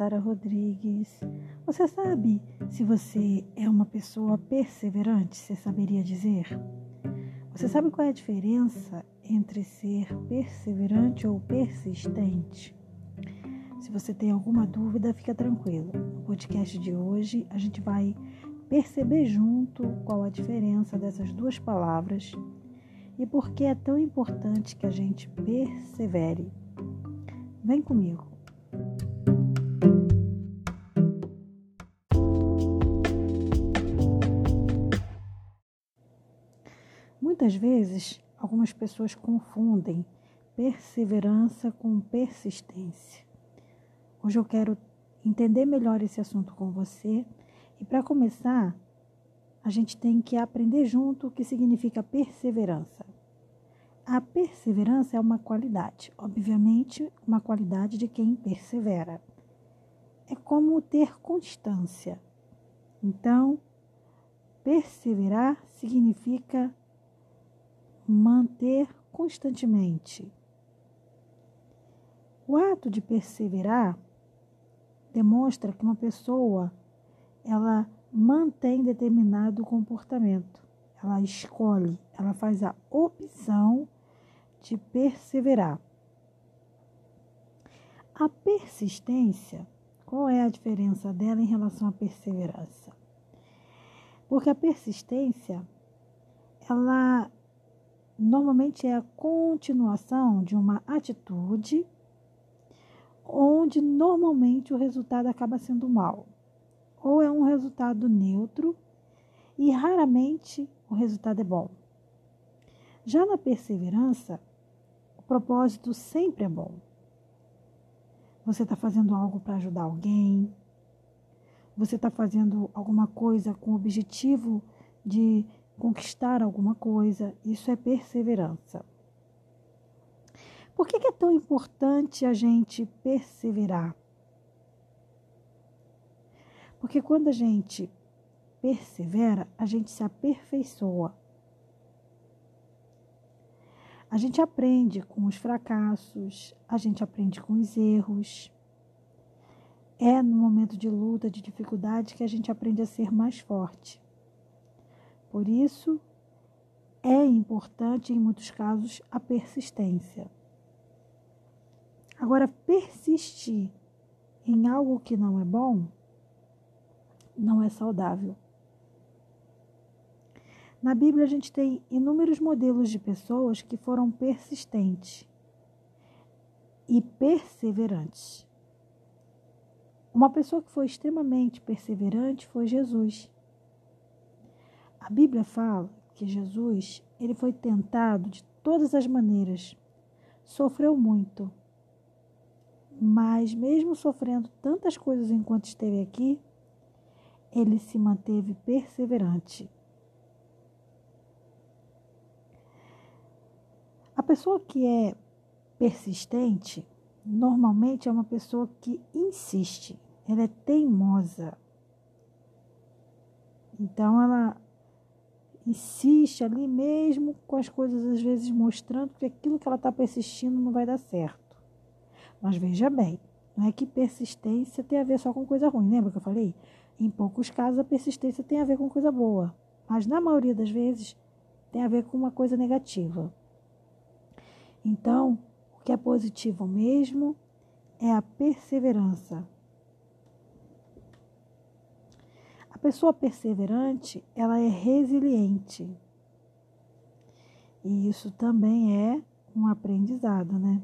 Sara Rodrigues. Você sabe se você é uma pessoa perseverante? Você saberia dizer? Você sabe qual é a diferença entre ser perseverante ou persistente? Se você tem alguma dúvida, fica tranquilo. No podcast de hoje, a gente vai perceber junto qual a diferença dessas duas palavras e por que é tão importante que a gente persevere. Vem comigo. Muitas vezes, algumas pessoas confundem perseverança com persistência. Hoje eu quero entender melhor esse assunto com você e, para começar, a gente tem que aprender junto o que significa perseverança. A perseverança é uma qualidade, obviamente, uma qualidade de quem persevera. É como ter constância. Então, perseverar significa manter constantemente. O ato de perseverar demonstra que uma pessoa ela mantém determinado comportamento. Ela escolhe, ela faz a opção de perseverar. A persistência, qual é a diferença dela em relação à perseverança? Porque a persistência, ela normalmente é a continuação de uma atitude onde normalmente o resultado acaba sendo mal, ou é um resultado neutro e raramente o resultado é bom. Já na perseverança, o propósito sempre é bom. Você está fazendo algo para ajudar alguém, você está fazendo alguma coisa com o objetivo de conquistar alguma coisa, isso é perseverança. Por que, é tão importante a gente perseverar? Porque quando a gente persevera, a gente se aperfeiçoa. A gente aprende com os fracassos, a gente aprende com os erros. É no momento de luta, de dificuldade, que a gente aprende a ser mais forte. Por isso, é importante, em muitos casos, a persistência. Agora, persistir em algo que não é bom não é saudável. Na Bíblia, a gente tem inúmeros modelos de pessoas que foram persistentes e perseverantes. Uma pessoa que foi extremamente perseverante foi Jesus. A Bíblia fala que Jesus ele foi tentado de todas as maneiras, sofreu muito, mas, mesmo sofrendo tantas coisas enquanto esteve aqui, ele se manteve perseverante. A pessoa que é persistente normalmente é uma pessoa que insiste, ela é teimosa. Então ela insiste ali mesmo com as coisas às vezes mostrando que aquilo que ela está persistindo não vai dar certo. Mas veja bem, não é que persistência tem a ver só com coisa ruim. Lembra que eu falei? Em poucos casos a persistência tem a ver com coisa boa, mas na maioria das vezes tem a ver com uma coisa negativa. Então, o que é positivo mesmo é a perseverança. A pessoa perseverante, ela é resiliente. E isso também é um aprendizado, né?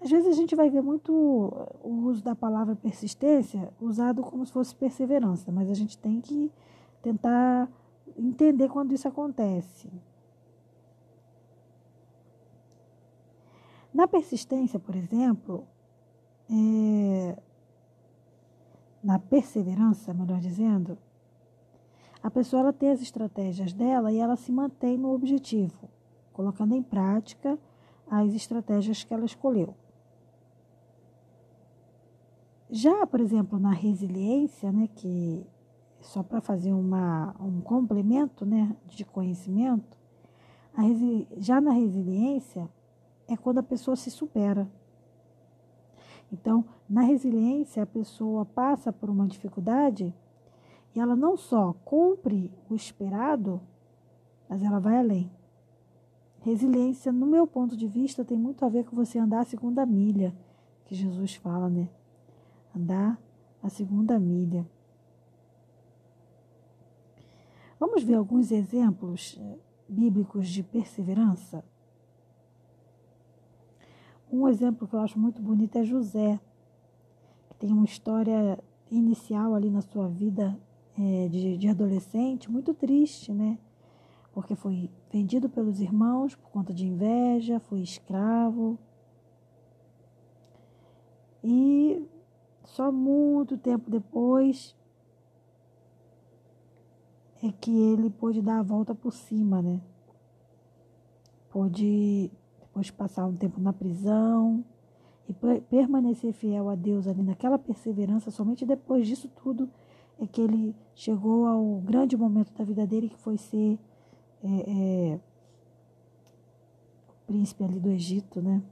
Às vezes a gente vai ver muito o uso da palavra persistência usado como se fosse perseverança, mas a gente tem que tentar entender quando isso acontece. Na persistência, por exemplo, é, na perseverança, melhor dizendo, a pessoa ela tem as estratégias dela e ela se mantém no objetivo, colocando em prática as estratégias que ela escolheu. Já, por exemplo, na resiliência, né, que só para fazer uma, um complemento né, de conhecimento, já na resiliência é quando a pessoa se supera. Então, na resiliência, a pessoa passa por uma dificuldade e ela não só cumpre o esperado, mas ela vai além. Resiliência, no meu ponto de vista, tem muito a ver com você andar a segunda milha, que Jesus fala, né? Andar a segunda milha. Vamos ver alguns exemplos eh, bíblicos de perseverança? Um exemplo que eu acho muito bonito é José, que tem uma história inicial ali na sua vida é, de, de adolescente muito triste, né? Porque foi vendido pelos irmãos por conta de inveja, foi escravo. E só muito tempo depois é que ele pôde dar a volta por cima, né? Pôde depois passar um tempo na prisão e permanecer fiel a Deus ali naquela perseverança, somente depois disso tudo é que ele chegou ao grande momento da vida dele, que foi ser é, é, o príncipe ali do Egito, né?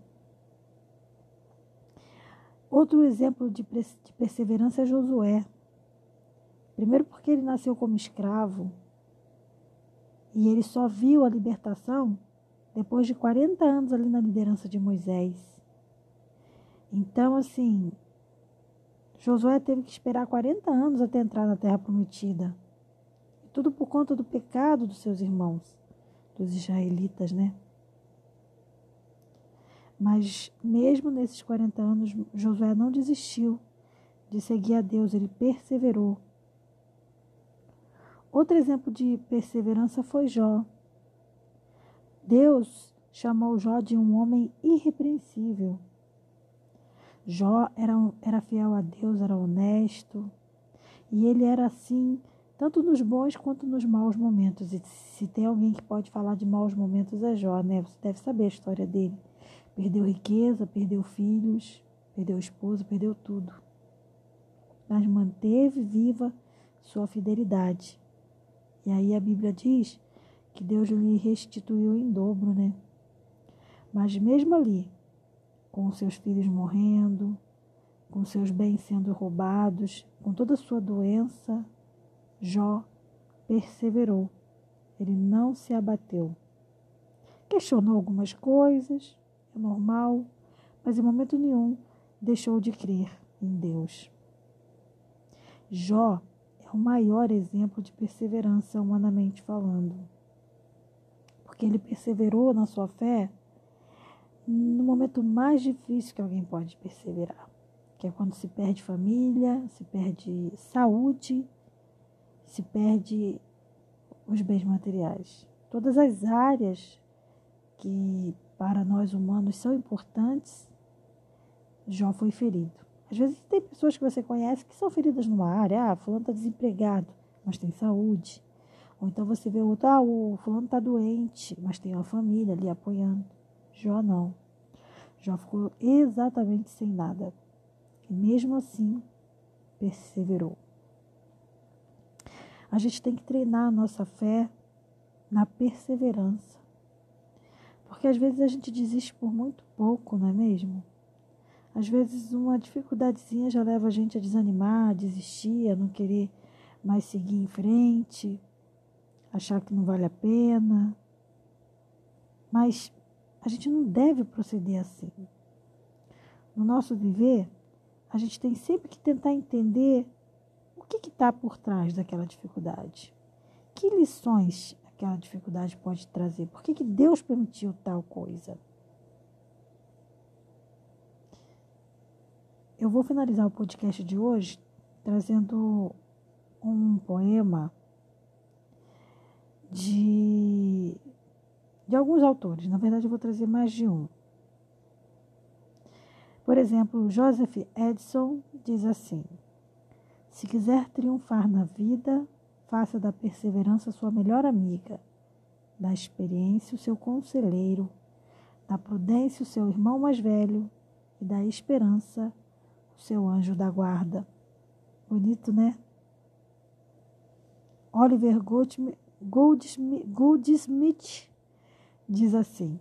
Outro exemplo de, de perseverança é Josué. Primeiro porque ele nasceu como escravo e ele só viu a libertação depois de 40 anos ali na liderança de Moisés. Então, assim, Josué teve que esperar 40 anos até entrar na terra prometida. Tudo por conta do pecado dos seus irmãos, dos israelitas, né? Mas mesmo nesses 40 anos, Josué não desistiu de seguir a Deus, ele perseverou. Outro exemplo de perseverança foi Jó. Deus chamou Jó de um homem irrepreensível. Jó era, era fiel a Deus, era honesto. E ele era assim, tanto nos bons quanto nos maus momentos. E se tem alguém que pode falar de maus momentos é Jó, né? Você deve saber a história dele. Perdeu riqueza, perdeu filhos, perdeu esposa, perdeu tudo. Mas manteve viva sua fidelidade. E aí a Bíblia diz que Deus lhe restituiu em dobro, né? Mas mesmo ali, com seus filhos morrendo, com seus bens sendo roubados, com toda a sua doença, Jó perseverou. Ele não se abateu. Questionou algumas coisas, é normal, mas em momento nenhum deixou de crer em Deus. Jó é o maior exemplo de perseverança humanamente falando. Porque ele perseverou na sua fé no momento mais difícil que alguém pode perseverar, que é quando se perde família, se perde saúde, se perde os bens materiais. Todas as áreas que para nós humanos são importantes, Jó foi ferido. Às vezes tem pessoas que você conhece que são feridas numa área. Ah, fulano está desempregado, mas tem saúde. Ou então você vê outro, ah, o fulano está doente, mas tem uma família ali apoiando. Jó não. Jó ficou exatamente sem nada. E mesmo assim, perseverou. A gente tem que treinar a nossa fé na perseverança. Porque às vezes a gente desiste por muito pouco, não é mesmo? Às vezes uma dificuldadezinha já leva a gente a desanimar, a desistir, a não querer mais seguir em frente, achar que não vale a pena. Mas a gente não deve proceder assim. No nosso viver, a gente tem sempre que tentar entender o que está por trás daquela dificuldade. Que lições aquela dificuldade pode trazer? Por que, que Deus permitiu tal coisa? Eu vou finalizar o podcast de hoje trazendo um poema de, de alguns autores. Na verdade, eu vou trazer mais de um. Por exemplo, Joseph Edson diz assim: Se quiser triunfar na vida, faça da perseverança sua melhor amiga, da experiência o seu conselheiro, da prudência o seu irmão mais velho e da esperança o seu anjo da guarda. Bonito, né? Oliver Goldsmith diz assim: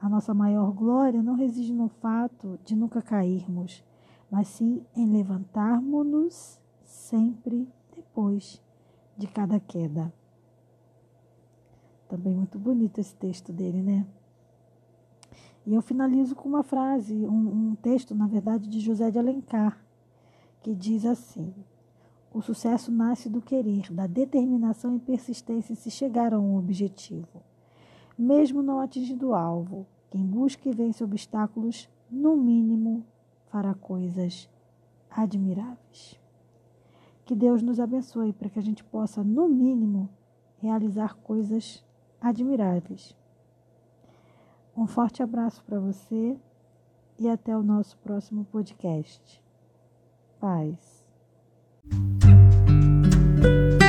A nossa maior glória não reside no fato de nunca cairmos, mas sim em levantarmos-nos sempre depois de cada queda. Também muito bonito esse texto dele, né? E eu finalizo com uma frase, um, um texto, na verdade, de José de Alencar, que diz assim: O sucesso nasce do querer, da determinação e persistência se chegar a um objetivo. Mesmo não atingindo o alvo, quem busca e vence obstáculos, no mínimo, fará coisas admiráveis. Que Deus nos abençoe para que a gente possa, no mínimo, realizar coisas admiráveis. Um forte abraço para você e até o nosso próximo podcast. Paz. Thank you.